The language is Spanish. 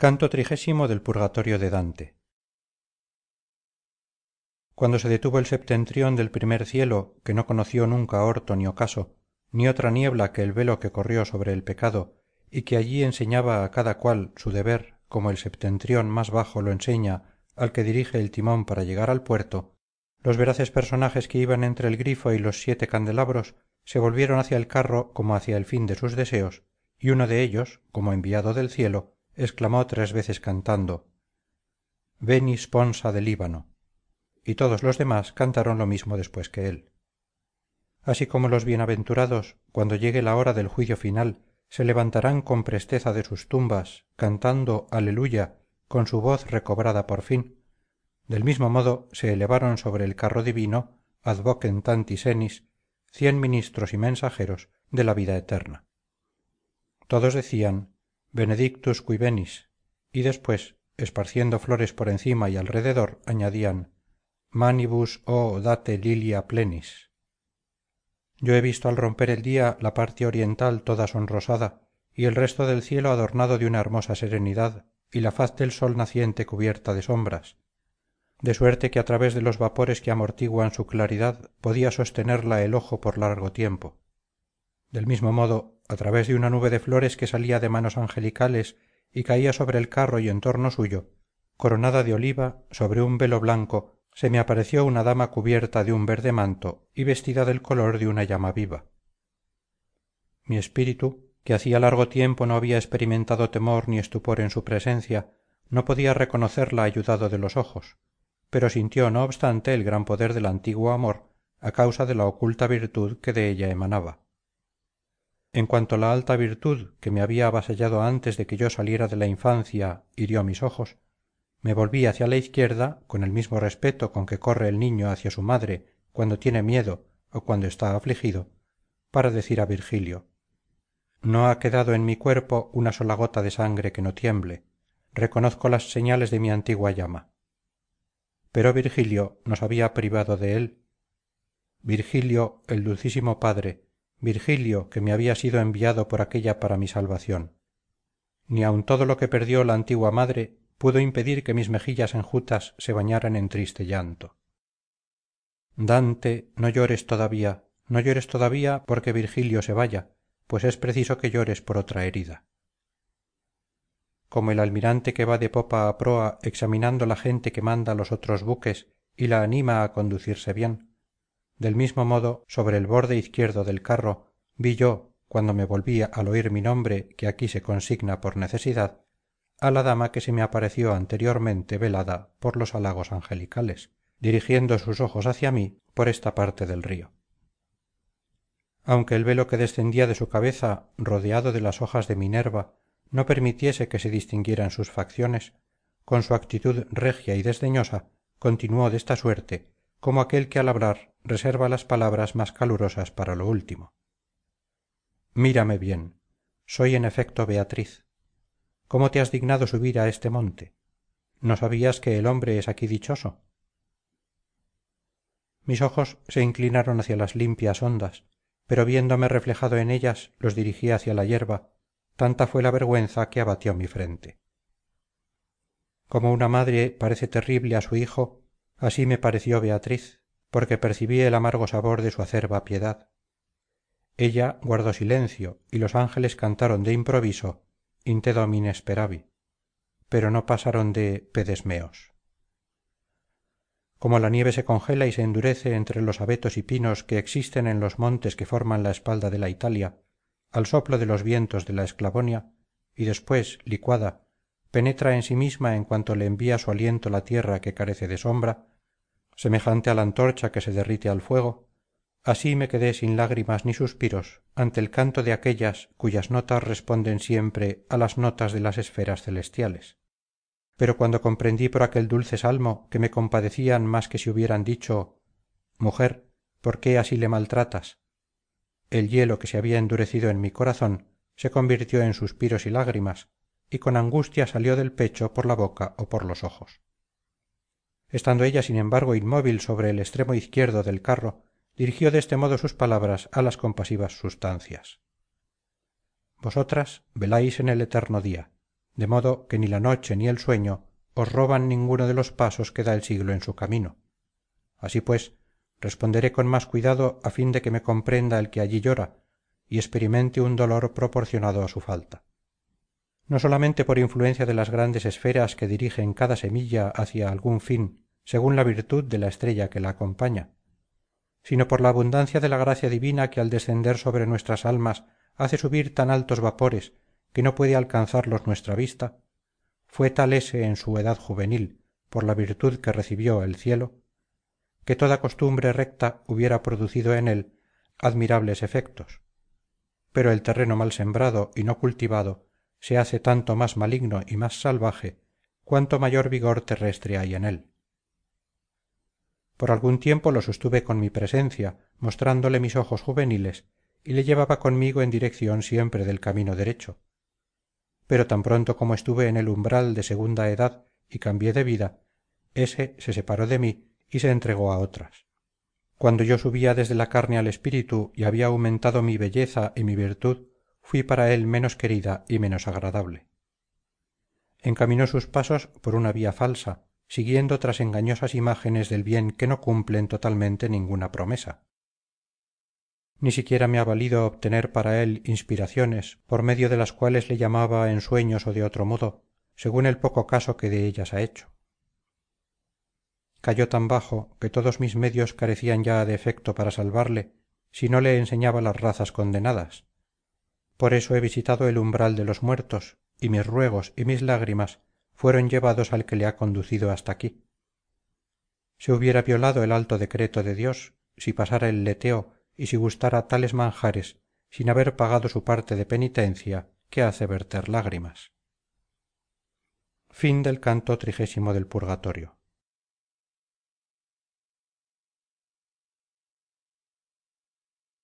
canto trigésimo del purgatorio de dante. Cuando se detuvo el septentrión del primer cielo que no conoció nunca orto ni ocaso ni otra niebla que el velo que corrió sobre el pecado y que allí enseñaba a cada cual su deber como el septentrión más bajo lo enseña al que dirige el timón para llegar al puerto los veraces personajes que iban entre el grifo y los siete candelabros se volvieron hacia el carro como hacia el fin de sus deseos y uno de ellos como enviado del cielo exclamó tres veces cantando veni sponsa del líbano y todos los demás cantaron lo mismo después que él. Así como los bienaventurados cuando llegue la hora del juicio final se levantarán con presteza de sus tumbas cantando alleluja con su voz recobrada por fin. Del mismo modo se elevaron sobre el carro divino ad vocem tanti senis cien ministros y mensajeros de la vida eterna. Todos decían benedictus qui venis. Y después esparciendo flores por encima y alrededor añadían manibus o date lilia plenis yo he visto al romper el día la parte oriental toda sonrosada y el resto del cielo adornado de una hermosa serenidad y la faz del sol naciente cubierta de sombras. De suerte que a través de los vapores que amortiguan su claridad podía sostenerla el ojo por largo tiempo del mismo modo a través de una nube de flores que salía de manos angelicales y caía sobre el carro y en torno suyo coronada de oliva sobre un velo blanco se me apareció una dama cubierta de un verde manto y vestida del color de una llama viva. Mi espíritu que hacía largo tiempo no había experimentado temor ni estupor en su presencia no podía reconocerla ayudado de los ojos pero sintió no obstante el gran poder del antiguo amor a causa de la oculta virtud que de ella emanaba en cuanto la alta virtud que me había avasallado antes de que yo saliera de la infancia hirió mis ojos me volví hacia la izquierda con el mismo respeto con que corre el niño hacia su madre cuando tiene miedo o cuando está afligido para decir a virgilio no ha quedado en mi cuerpo una sola gota de sangre que no tiemble. Reconozco las señales de mi antigua llama pero virgilio nos había privado de él. Virgilio el dulcísimo padre virgilio que me había sido enviado por aquella para mi salvación. Ni aun todo lo que perdió la antigua madre pudo impedir que mis mejillas enjutas se bañaran en triste llanto. Dante no llores todavía no llores todavía porque virgilio se vaya pues es preciso que llores por otra herida. Como el almirante que va de popa a proa examinando la gente que manda los otros buques y la anima a conducirse bien del mismo modo sobre el borde izquierdo del carro vi yo cuando me volví al oír mi nombre que aquí se consigna por necesidad a la dama que se me apareció anteriormente velada por los halagos angelicales dirigiendo sus ojos hacia mí por esta parte del río. Aunque el velo que descendía de su cabeza rodeado de las hojas de minerva no permitiese que se distinguieran sus facciones con su actitud regia y desdeñosa continuó de esta suerte como aquel que al hablar reserva las palabras más calurosas para lo último. Mírame bien soy en efecto beatriz. Cómo te has dignado subir a este monte no sabías que el hombre es aquí dichoso mis ojos se inclinaron hacia las limpias ondas pero viéndome reflejado en ellas los dirigí hacia la yerba tanta fue la vergüenza que abatió mi frente. Como una madre parece terrible a su hijo así me pareció beatriz porque percibí el amargo sabor de su acerba piedad. Ella guardó silencio y los ángeles cantaron de improviso in domine speravi pero no pasaron de pedesmeos como la nieve se congela y se endurece entre los abetos y pinos que existen en los montes que forman la espalda de la italia al soplo de los vientos de la esclavonia y después licuada penetra en sí misma en cuanto le envía su aliento la tierra que carece de sombra semejante a la antorcha que se derrite al fuego. Así me quedé sin lágrimas ni suspiros ante el canto de aquellas cuyas notas responden siempre a las notas de las esferas celestiales. Pero cuando comprendí por aquel dulce salmo que me compadecían más que si hubieran dicho mujer por qué así le maltratas el hielo que se había endurecido en mi corazón se convirtió en suspiros y lágrimas y con angustia salió del pecho por la boca o por los ojos estando ella sin embargo inmóvil sobre el extremo izquierdo del carro dirigió de este modo sus palabras a las compasivas sustancias. Vosotras veláis en el eterno día de modo que ni la noche ni el sueño os roban ninguno de los pasos que da el siglo en su camino. Así pues responderé con más cuidado a fin de que me comprenda el que allí llora y experimente un dolor proporcionado a su falta no solamente por influencia de las grandes esferas que dirigen cada semilla hacia algún fin según la virtud de la estrella que la acompaña sino por la abundancia de la gracia divina que al descender sobre nuestras almas hace subir tan altos vapores que no puede alcanzarlos nuestra vista fue tal ese en su edad juvenil por la virtud que recibió el cielo que toda costumbre recta hubiera producido en él admirables efectos. Pero el terreno mal sembrado y no cultivado se hace tanto más maligno y más salvaje cuanto mayor vigor terrestre hay en él. Por algún tiempo lo sostuve con mi presencia mostrándole mis ojos juveniles y le llevaba conmigo en dirección siempre del camino derecho. Pero tan pronto como estuve en el umbral de segunda edad y cambié de vida ése se separó de mí y se entregó a otras. Cuando yo subía desde la carne al espíritu y había aumentado mi belleza y mi virtud fui para él menos querida y menos agradable. Encaminó sus pasos por una vía falsa siguiendo tras engañosas imágenes del bien que no cumplen totalmente ninguna promesa. Ni siquiera me ha valido obtener para él inspiraciones por medio de las cuales le llamaba en sueños o de otro modo según el poco caso que de ellas ha hecho. Cayó tan bajo que todos mis medios carecían ya de efecto para salvarle si no le enseñaba las razas condenadas por eso he visitado el umbral de los muertos y mis ruegos y mis lágrimas fueron llevados al que le ha conducido hasta aquí. Se hubiera violado el alto decreto de dios si pasara el leteo y si gustara tales manjares sin haber pagado su parte de penitencia que hace verter lágrimas